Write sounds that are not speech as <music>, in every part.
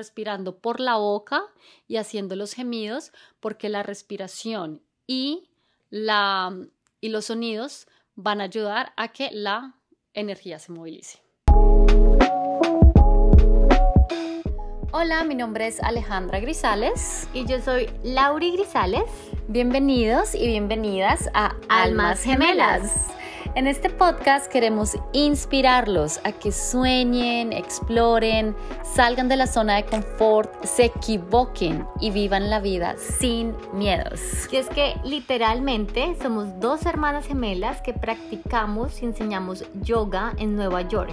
respirando por la boca y haciendo los gemidos, porque la respiración y, la, y los sonidos van a ayudar a que la energía se movilice. Hola, mi nombre es Alejandra Grisales y yo soy Lauri Grisales. Bienvenidos y bienvenidas a Almas Gemelas. En este podcast queremos inspirarlos a que sueñen, exploren, salgan de la zona de confort, se equivoquen y vivan la vida sin miedos. Y es que literalmente somos dos hermanas gemelas que practicamos y enseñamos yoga en Nueva York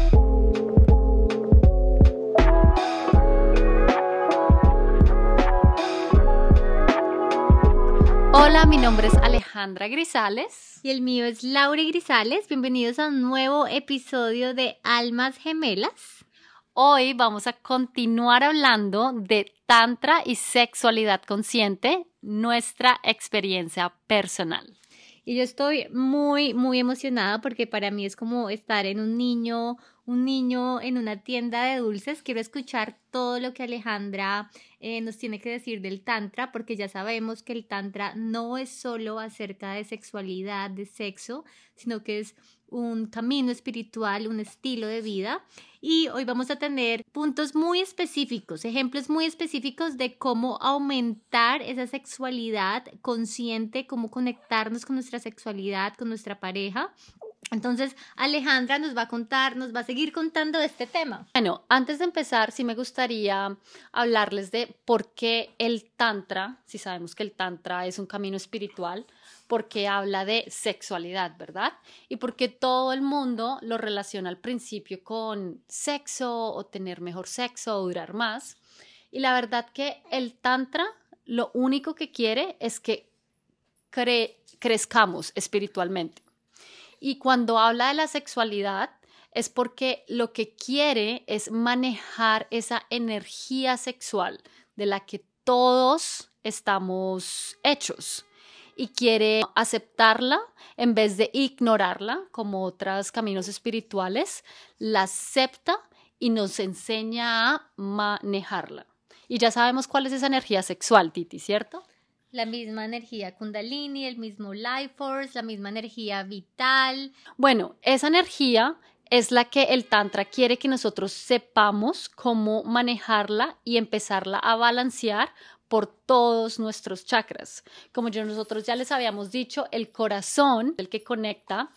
Hola, mi nombre es Alejandra Grisales. Y el mío es Laura Grisales. Bienvenidos a un nuevo episodio de Almas Gemelas. Hoy vamos a continuar hablando de Tantra y sexualidad consciente, nuestra experiencia personal. Y yo estoy muy, muy emocionada porque para mí es como estar en un niño, un niño en una tienda de dulces. Quiero escuchar todo lo que Alejandra eh, nos tiene que decir del Tantra, porque ya sabemos que el Tantra no es solo acerca de sexualidad, de sexo, sino que es un camino espiritual, un estilo de vida. Y hoy vamos a tener puntos muy específicos, ejemplos muy específicos de cómo aumentar esa sexualidad consciente, cómo conectarnos con nuestra sexualidad, con nuestra pareja. Entonces, Alejandra nos va a contar, nos va a seguir contando de este tema. Bueno, antes de empezar, sí me gustaría hablarles de por qué el Tantra, si sabemos que el Tantra es un camino espiritual, porque habla de sexualidad, ¿verdad? Y porque todo el mundo lo relaciona al principio con sexo o tener mejor sexo o durar más. Y la verdad que el Tantra lo único que quiere es que crezcamos espiritualmente. Y cuando habla de la sexualidad, es porque lo que quiere es manejar esa energía sexual de la que todos estamos hechos y quiere aceptarla en vez de ignorarla como otros caminos espirituales, la acepta y nos enseña a manejarla. Y ya sabemos cuál es esa energía sexual, Titi, ¿cierto? La misma energía kundalini, el mismo life force, la misma energía vital. Bueno, esa energía es la que el Tantra quiere que nosotros sepamos cómo manejarla y empezarla a balancear por todos nuestros chakras. Como yo nosotros ya les habíamos dicho, el corazón, el que conecta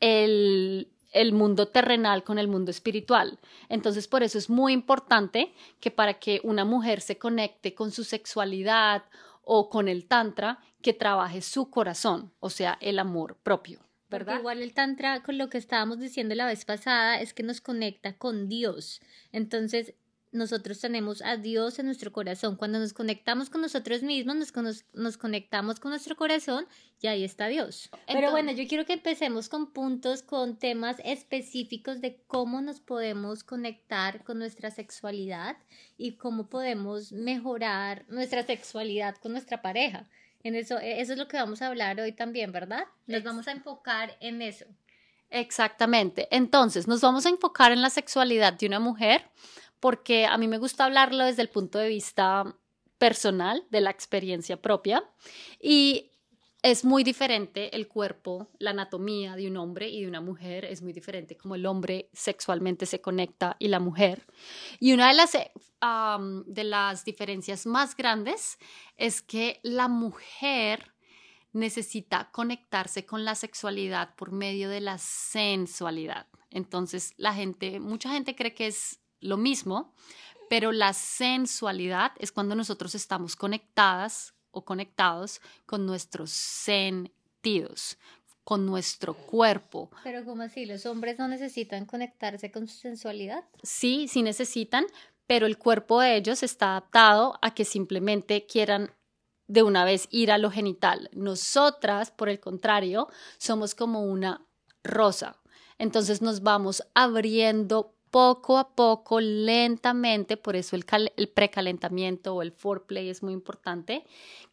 el, el mundo terrenal con el mundo espiritual. Entonces, por eso es muy importante que para que una mujer se conecte con su sexualidad o con el tantra, que trabaje su corazón, o sea, el amor propio. ¿verdad? igual el tantra, con lo que estábamos diciendo la vez pasada, es que nos conecta con Dios. Entonces, nosotros tenemos a Dios en nuestro corazón. Cuando nos conectamos con nosotros mismos, nos, nos conectamos con nuestro corazón y ahí está Dios. Pero bueno, yo quiero que empecemos con puntos, con temas específicos de cómo nos podemos conectar con nuestra sexualidad y cómo podemos mejorar nuestra sexualidad con nuestra pareja. En eso, eso es lo que vamos a hablar hoy también, ¿verdad? Nos vamos a enfocar en eso. Exactamente. Entonces, nos vamos a enfocar en la sexualidad de una mujer porque a mí me gusta hablarlo desde el punto de vista personal, de la experiencia propia. Y es muy diferente el cuerpo, la anatomía de un hombre y de una mujer, es muy diferente como el hombre sexualmente se conecta y la mujer. Y una de las, de las diferencias más grandes es que la mujer necesita conectarse con la sexualidad por medio de la sensualidad. Entonces, la gente, mucha gente cree que es lo mismo, pero la sensualidad es cuando nosotros estamos conectadas o conectados con nuestros sentidos, con nuestro cuerpo. Pero ¿cómo así? ¿Los hombres no necesitan conectarse con su sensualidad? Sí, sí necesitan, pero el cuerpo de ellos está adaptado a que simplemente quieran de una vez ir a lo genital. Nosotras, por el contrario, somos como una rosa. Entonces nos vamos abriendo poco a poco, lentamente, por eso el, precalentamiento o el foreplay es muy importante.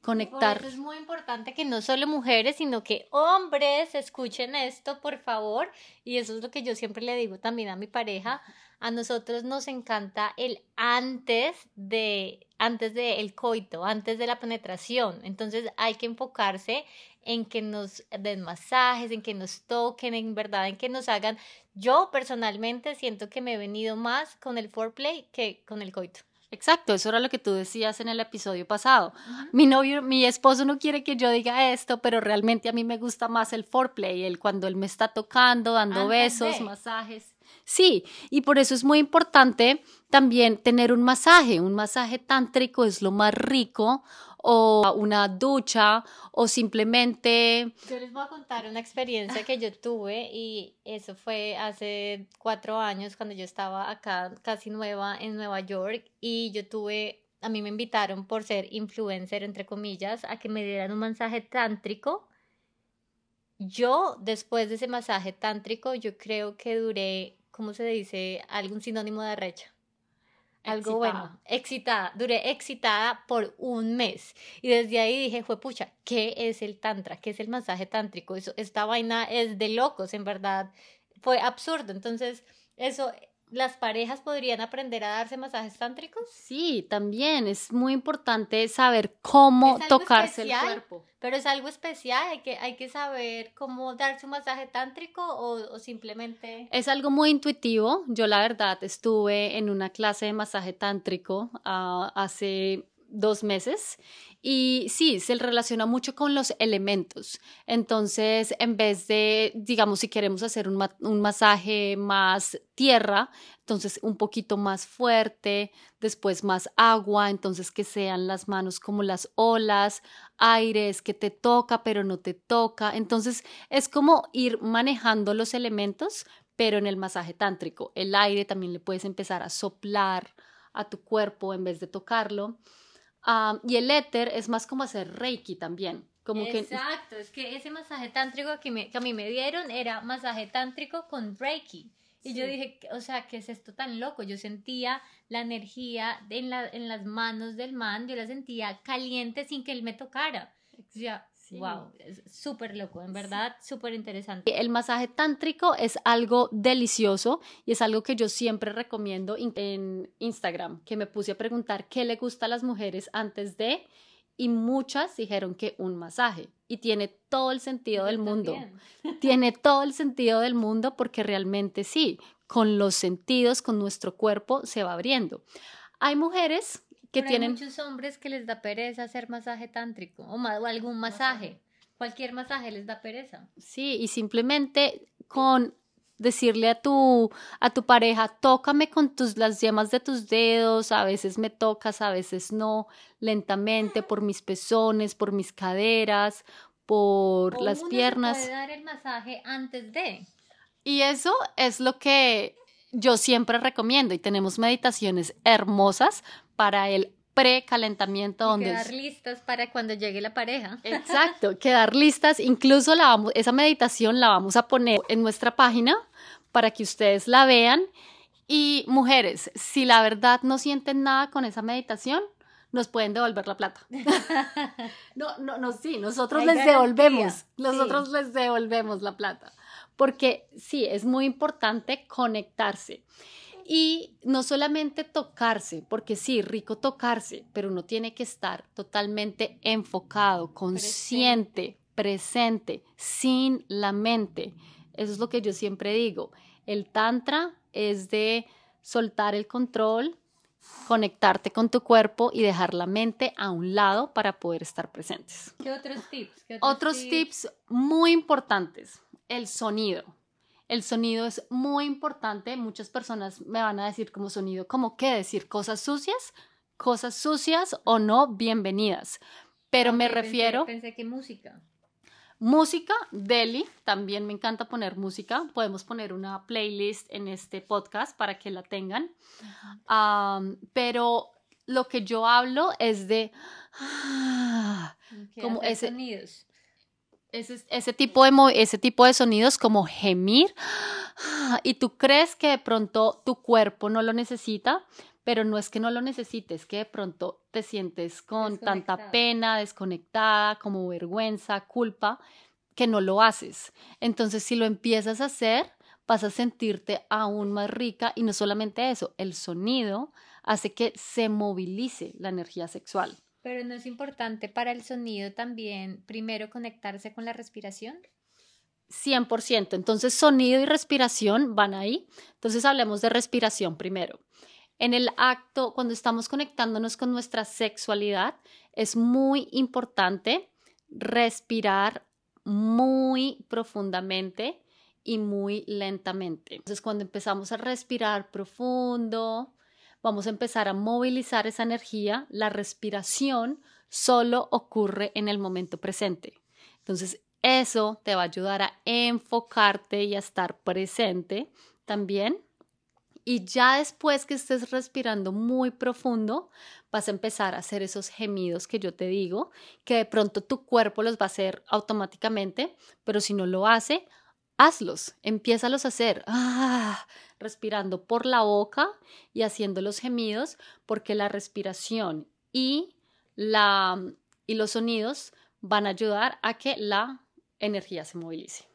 Conectar. es muy importante que no solo mujeres, sino que hombres escuchen esto, por favor. Y eso es lo que yo siempre le digo también a mi pareja. A nosotros nos encanta el antes de antes del coito, antes de la penetración. Entonces hay que enfocarse en que nos den masajes, en que nos toquen, en verdad, en que nos hagan. Yo personalmente siento que me he venido más con el foreplay que con el coito. Exacto, eso era lo que tú decías en el episodio pasado. Mi novio, mi esposo no quiere que yo diga esto, pero realmente a mí me gusta más el foreplay, el cuando él me está tocando, dando besos, masajes. Sí, y por eso es muy importante también tener un masaje. Un masaje tántrico es lo más rico o una ducha o simplemente... Yo les voy a contar una experiencia que yo tuve y eso fue hace cuatro años cuando yo estaba acá casi nueva en Nueva York y yo tuve, a mí me invitaron por ser influencer, entre comillas, a que me dieran un masaje tántrico. Yo, después de ese masaje tántrico, yo creo que duré, ¿cómo se dice? Algún sinónimo de arrecha. Algo bueno, excitada, duré excitada por un mes. Y desde ahí dije, fue pucha, ¿qué es el tantra? ¿Qué es el masaje tántrico? Eso, esta vaina es de locos, en verdad, fue absurdo, entonces eso ¿Las parejas podrían aprender a darse masajes tántricos? Sí, también es muy importante saber cómo tocarse el cuerpo. Pero es algo especial, hay que, hay que saber cómo darse un masaje tántrico o, simplemente... Es algo muy intuitivo. Yo la verdad estuve en una clase de masaje tántrico ah, hace dos meses y sí, se relaciona mucho con los elementos. Entonces, en vez de, digamos, si queremos hacer un, un, masaje más tierra, entonces un poquito más fuerte, después más agua, entonces que sean las manos como las olas, aires que te toca pero no te toca. Entonces, es como ir manejando los elementos, pero en el masaje tántrico. El aire también le puedes empezar a soplar a tu cuerpo en vez de tocarlo y el éter es más como hacer reiki también. Como Exacto, es que ese masaje tántrico que, que a mí me dieron era masaje tántrico con reiki. Y yo dije, o sea, ¿qué es esto tan loco? Yo sentía la energía en, la, en las manos del man, yo la sentía caliente sin que él me tocara. O sea, Wow, es súper loco, en verdad, súper interesante. El masaje tántrico es algo delicioso y es algo que yo siempre recomiendo en Instagram, que me puse a preguntar qué le gusta a las mujeres antes de y muchas dijeron que un masaje y tiene todo el sentido del mundo. <laughs> Tiene todo el sentido del mundo porque realmente sí, con los sentidos, con nuestro cuerpo se va abriendo. Hay mujeres que tienen... Hay muchos hombres que les da pereza hacer masaje tántrico o, o algún masaje. Cualquier masaje les da pereza. Sí, y simplemente con decirle a tu, a tu pareja, tócame con tus, las yemas de tus dedos, a veces me tocas, a veces no, lentamente, por mis pezones, por mis caderas, por las piernas. puede dar el masaje antes de. Y eso es lo que yo siempre recomiendo y tenemos meditaciones hermosas para el precalentamiento donde quedar listas para cuando llegue la pareja. Exacto, quedar listas, incluso la vamos, esa meditación la vamos a poner en nuestra página para que ustedes la vean y mujeres, si la verdad no sienten nada con esa meditación, nos pueden devolver la plata. <laughs> no, no, no, sí, nosotros les devolvemos, nosotros les devolvemos la plata porque sí, es muy importante conectarse. Y no solamente tocarse, porque sí, rico tocarse, pero uno tiene que estar totalmente enfocado, consciente, presente, sin la mente. Eso es lo que yo siempre digo. El tantra es de soltar el control, conectarte con tu cuerpo y dejar la mente a un lado para poder estar presentes. ¿Qué otros tips? otros, tips muy importantes el sonido. El sonido es muy importante. Muchas personas me van a decir como sonido, ¿cómo qué decir? ¿Cosas sucias? ¿Cosas sucias o no? Bienvenidas. Pero me refiero... Pensé, que música. Música, Deli, también me encanta poner música. Podemos poner una playlist en este podcast para que la tengan. pero lo que yo hablo es de como hacer ese, sonidos. Ese, ese tipo de, ese tipo de sonidos como gemir y tú crees que de pronto tu cuerpo no lo necesita, pero no es que no lo necesites, que de pronto te sientes con tanta pena, desconectada, como vergüenza, culpa, que no lo haces. Entonces, si lo empiezas a hacer, vas a sentirte aún más rica y no solamente eso, el sonido hace que se movilice la energía sexual. Pero no es importante para el sonido también primero conectarse con la respiración. 100%. Entonces, sonido y respiración van ahí. Entonces, hablemos de respiración primero. En el acto, cuando estamos conectándonos con nuestra sexualidad, es muy importante respirar muy profundamente y muy lentamente. Entonces, cuando empezamos a respirar profundo, vamos a empezar a movilizar esa energía. La respiración solo ocurre en el momento presente. Entonces, eso te va a ayudar a enfocarte y a estar presente también. Y ya después que estés respirando muy profundo, vas a empezar a hacer esos gemidos que yo te digo, que de pronto tu cuerpo los va a hacer automáticamente, pero si no lo hace, hazlos, empiézalos a hacer, ah, respirando por la boca y haciendo los gemidos, porque la respiración y, la, y los sonidos van a ayudar a que la energía se movilice.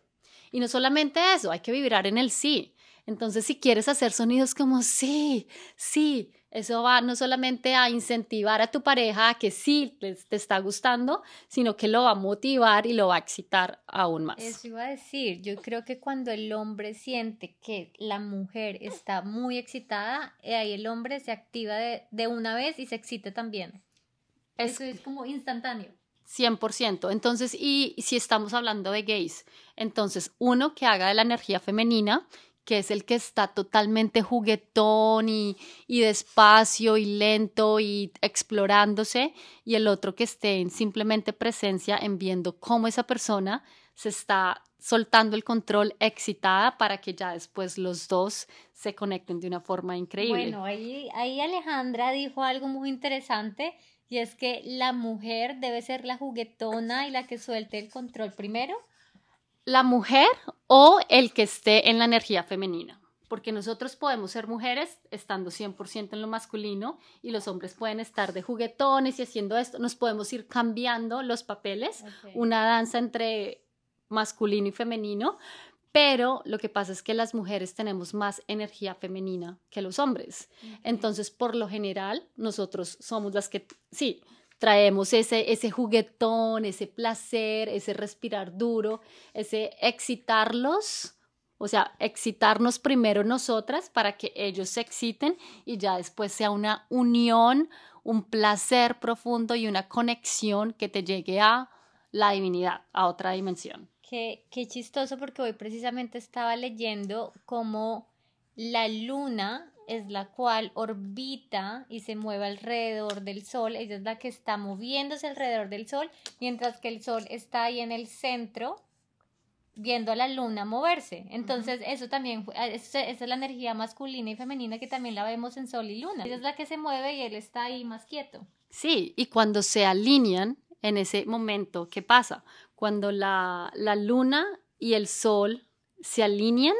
Y no solamente eso, hay que vibrar en el sí. Entonces, si quieres hacer sonidos como sí, sí, eso va no solamente a incentivar a tu pareja a que sí te, está gustando, sino que lo va a motivar y lo va a excitar aún más. Eso iba a decir, yo creo que cuando el hombre siente que la mujer está muy excitada, eh, ahí el hombre se activa de, de una vez y se excita también. Es- Eso es como instantáneo. 100%. Entonces, y si estamos hablando de gays, entonces uno que haga de la energía femenina, que es el que está totalmente juguetón y, y despacio y lento y explorándose, y el otro que esté en simplemente presencia en viendo cómo esa persona se está soltando el control excitada para que ya después los dos se conecten de una forma increíble. Bueno, ahí, ahí Alejandra dijo algo muy interesante y es que la mujer debe ser la juguetona y la que suelte el control primero. La mujer o el que esté en la energía femenina. Porque nosotros podemos ser mujeres estando 100% en lo masculino y los hombres pueden estar de juguetones y haciendo esto. Nos podemos ir cambiando los papeles, una danza entre masculino y femenino, pero lo que pasa es que las mujeres tenemos más energía femenina que los hombres. Entonces, por lo general, nosotros somos las que, sí, traemos ese, ese juguetón, ese placer, ese respirar duro, ese excitarlos, o sea, excitarnos primero nosotras para que ellos se exciten y ya después sea una unión, un placer profundo y una conexión que te llegue a la divinidad, a otra dimensión. Qué, qué chistoso porque hoy precisamente estaba leyendo cómo la luna es la cual orbita y se mueve alrededor del sol, ella es la que está moviéndose alrededor del sol, mientras que el sol está ahí en el centro viendo a la luna moverse. Entonces, eso también, esa esa es la energía masculina y femenina que también la vemos en sol y luna. Ella es la que se mueve y él está ahí más quieto. Sí, y cuando se alinean en ese momento, ¿qué pasa? Cuando la, la luna y el sol se alinean,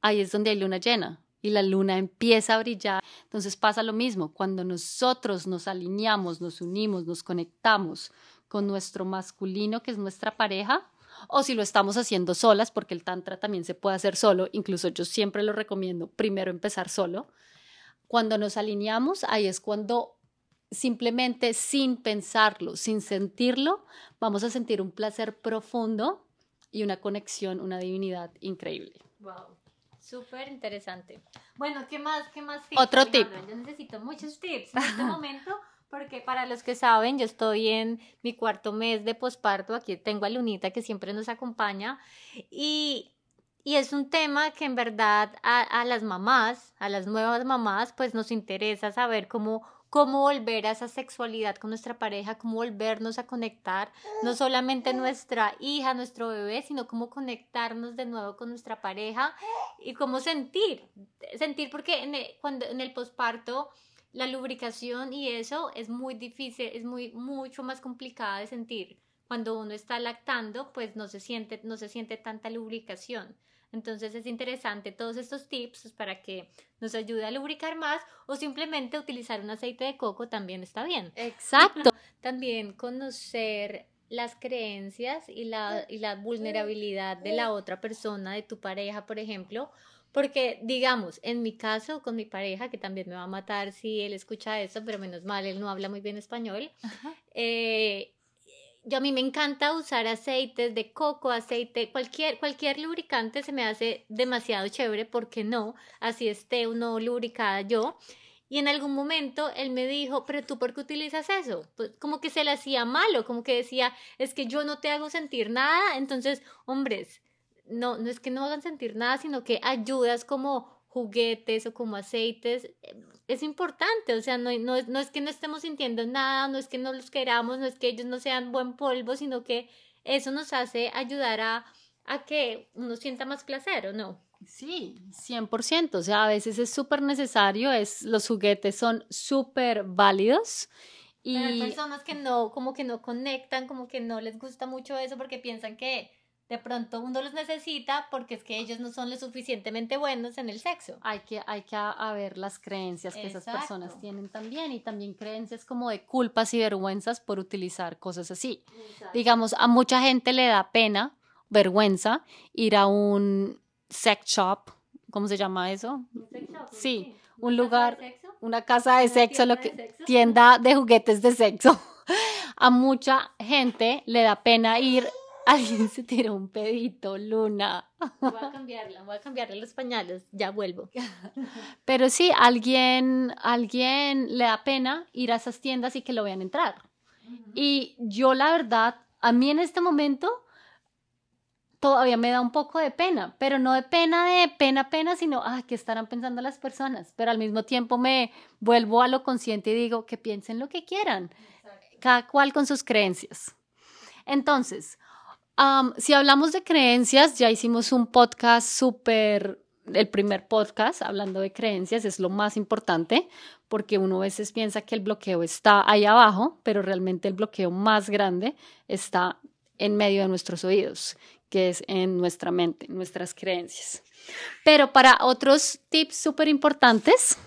ahí es donde hay luna llena y la luna empieza a brillar. Entonces pasa lo mismo, cuando nosotros nos alineamos, nos unimos, nos conectamos con nuestro masculino, que es nuestra pareja, o si lo estamos haciendo solas, porque el tantra también se puede hacer solo, incluso yo siempre lo recomiendo, primero empezar solo. Cuando nos alineamos, ahí es cuando simplemente sin pensarlo, sin sentirlo, vamos a sentir un placer profundo y una conexión, una divinidad increíble. Wow. Súper interesante. Bueno, ¿qué más? ¿Qué más tips? Otro tip. Yo necesito muchos tips en este momento porque para los que saben, yo estoy en mi cuarto mes de posparto. Aquí tengo a Lunita que siempre nos acompaña y, y es un tema que en verdad a, a las mamás, a las nuevas mamás, pues nos interesa saber cómo cómo volver a esa sexualidad con nuestra pareja, cómo volvernos a conectar, no solamente nuestra hija, nuestro bebé, sino cómo conectarnos de nuevo con nuestra pareja y cómo sentir, sentir porque en el, cuando, en el posparto la lubricación y eso es muy difícil, es muy, mucho más complicada de sentir. Cuando uno está lactando, pues no se siente, no se siente tanta lubricación. Entonces es interesante todos estos tips para que nos ayude a lubricar más o simplemente utilizar un aceite de coco también está bien. Exacto. <laughs> También conocer las creencias y la, y la vulnerabilidad de la otra persona, de tu pareja, por ejemplo, porque, digamos, en mi caso, con mi pareja, que también me va a matar si él escucha eso, pero menos mal, él no habla muy bien español, eh, yo a mí me encanta usar aceites de coco, aceite, cualquier, cualquier lubricante se me hace demasiado chévere, porque no? Así esté uno lubricada yo. Y en algún momento él me dijo, pero tú por qué utilizas eso? Pues como que se le hacía malo, como que decía, es que yo no te hago sentir nada. Entonces, hombres, no, no es que no hagan sentir nada, sino que ayudas como juguetes o como aceites, es importante, o sea, no, no, no, es que no estemos sintiendo nada, no es que no los queramos, no es que ellos no sean buen polvo, sino que eso nos hace ayudar a, a que uno sienta más placer, ¿o no? Sí, 100%, o sea, a veces es súper necesario, es, los juguetes son súper válidos. Y hay personas que no, como que no conectan, como que no les gusta mucho eso porque piensan que de pronto uno los necesita porque es que ellos no son lo suficientemente buenos en el sexo. Hay que, hay que ver las creencias que esas personas tienen también y también creencias como de culpas y vergüenzas por utilizar cosas así. Digamos, a mucha gente le da pena, vergüenza, ir a un sex shop, ¿cómo se llama eso? Sí, un lugar, una casa de sexo, lo que, tienda de juguetes de sexo. <laughs> a mucha gente le da pena ir Alguien se tiró un pedito, Luna. Voy a cambiarla, voy a cambiarle los pañales, ya vuelvo. <laughs> Pero sí, alguien, alguien le da pena ir a esas tiendas y que lo vean entrar. Y yo la verdad, a mí en este momento todavía me da un poco de pena, pero no de pena de pena, pena, sino, ah, ¿qué estarán pensando las personas? Pero al mismo tiempo me vuelvo a lo consciente y digo, que piensen lo que quieran, cada cual con sus creencias. Entonces, si hablamos de creencias, ya hicimos un podcast súper, el primer podcast hablando de creencias es lo más importante porque uno a veces piensa que el bloqueo está ahí abajo, pero realmente el bloqueo más grande está en medio de nuestros oídos, que es en nuestra mente, nuestras creencias. Pero para otros tips súper importantes,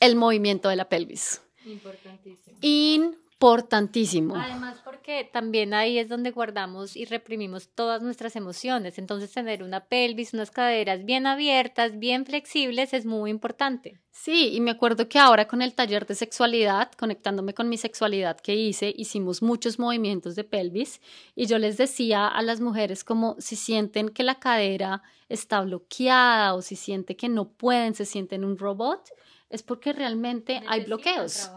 el movimiento de la pelvis. Importantísimo importantísimo. Además, porque también ahí es donde guardamos y reprimimos todas nuestras emociones. Entonces, tener una pelvis, unas caderas bien abiertas, bien flexibles, es muy importante. Sí, y me acuerdo que ahora con el taller de sexualidad, conectándome con mi sexualidad que hice, hicimos muchos movimientos de pelvis y yo les decía a las mujeres como si sienten que la cadera está bloqueada o si sienten que no pueden, se sienten un robot, es porque realmente hay bloqueos.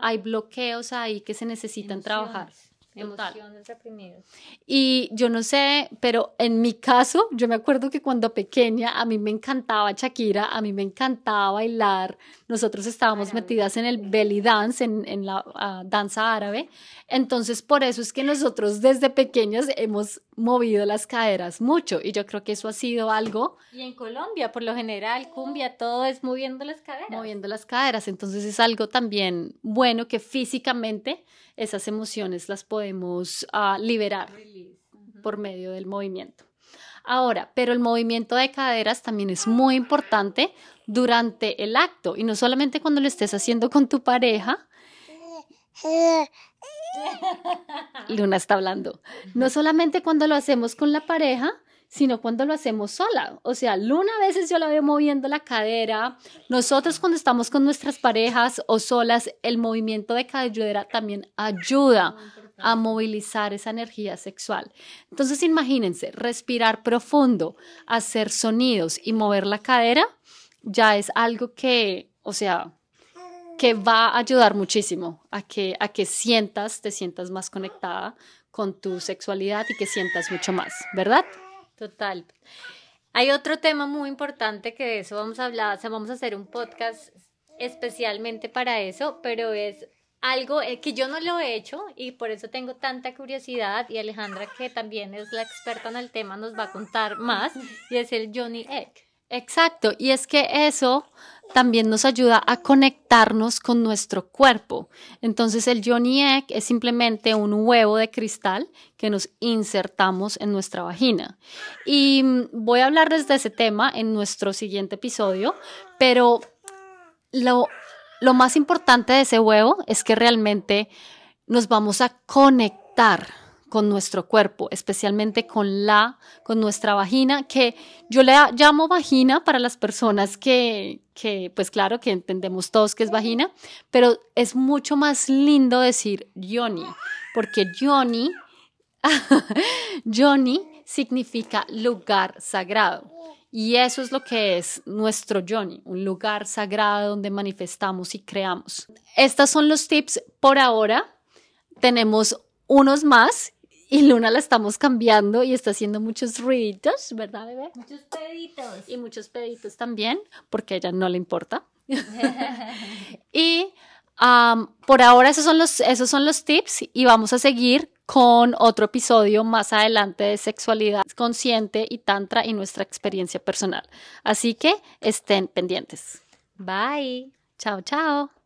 Hay bloqueos ahí que se necesitan trabajar. Emociones reprimidas. Y yo no sé, pero en mi caso, yo me acuerdo que cuando pequeña a mí me encantaba Shakira, a mí me encantaba bailar. Nosotros estábamos metidas en el belly dance, en, la ah, danza árabe. Entonces, por eso es que nosotros desde pequeñas hemos movido las caderas mucho y yo creo que eso ha sido algo. Y en Colombia, por lo general, cumbia, todo es moviendo las caderas. Moviendo las caderas, entonces es algo también bueno que físicamente esas emociones las podemos uh, liberar por medio del movimiento. Ahora, pero el movimiento de caderas también es muy importante durante el acto y no solamente cuando lo estés haciendo con tu pareja, <laughs> Luna está hablando. No solamente cuando lo hacemos con la pareja, sino cuando lo hacemos sola. O sea, Luna a veces yo la veo moviendo la cadera. Nosotros cuando estamos con nuestras parejas o solas, el movimiento de cadera también ayuda a movilizar esa energía sexual. Entonces, imagínense, respirar profundo, hacer sonidos y mover la cadera, ya es algo que, o sea, que va a ayudar muchísimo a que, a que sientas, te sientas más conectada con tu sexualidad y que sientas mucho más, ¿verdad? Total. Hay otro tema muy importante que de eso vamos a hablar, o sea, vamos a hacer un podcast especialmente para eso, pero es algo eh, que yo no lo he hecho y por eso tengo tanta curiosidad y Alejandra que también es la experta en el tema nos va a contar más y es el Johnny Egg. Exacto, y es que eso también nos ayuda a conectarnos con nuestro cuerpo. Entonces el Johnny Egg es simplemente un huevo de cristal que nos insertamos en nuestra vagina. Y mm, voy a hablarles de ese tema en nuestro siguiente episodio, pero lo, lo más importante de ese huevo es que realmente nos vamos a conectar con nuestro cuerpo, especialmente con la, con nuestra vagina, que yo le llamo vagina para las personas que, que, pues claro, que entendemos todos que es vagina, pero es mucho más lindo decir yoni, porque yoni, <laughs> yoni significa lugar sagrado. Y eso es lo que es nuestro Yoni, un lugar sagrado donde manifestamos y creamos. Estos son los tips por ahora. Tenemos unos más y Luna la estamos cambiando y está haciendo muchos ruiditos, ¿verdad, bebé? Muchos peditos. Y muchos peditos también, porque a ella no le importa. <laughs> <laughs> y por ahora esos son, los, esos son los tips y vamos a seguir con otro episodio más adelante de sexualidad consciente y tantra y nuestra experiencia personal. Así que estén pendientes. Bye. Chao, chao.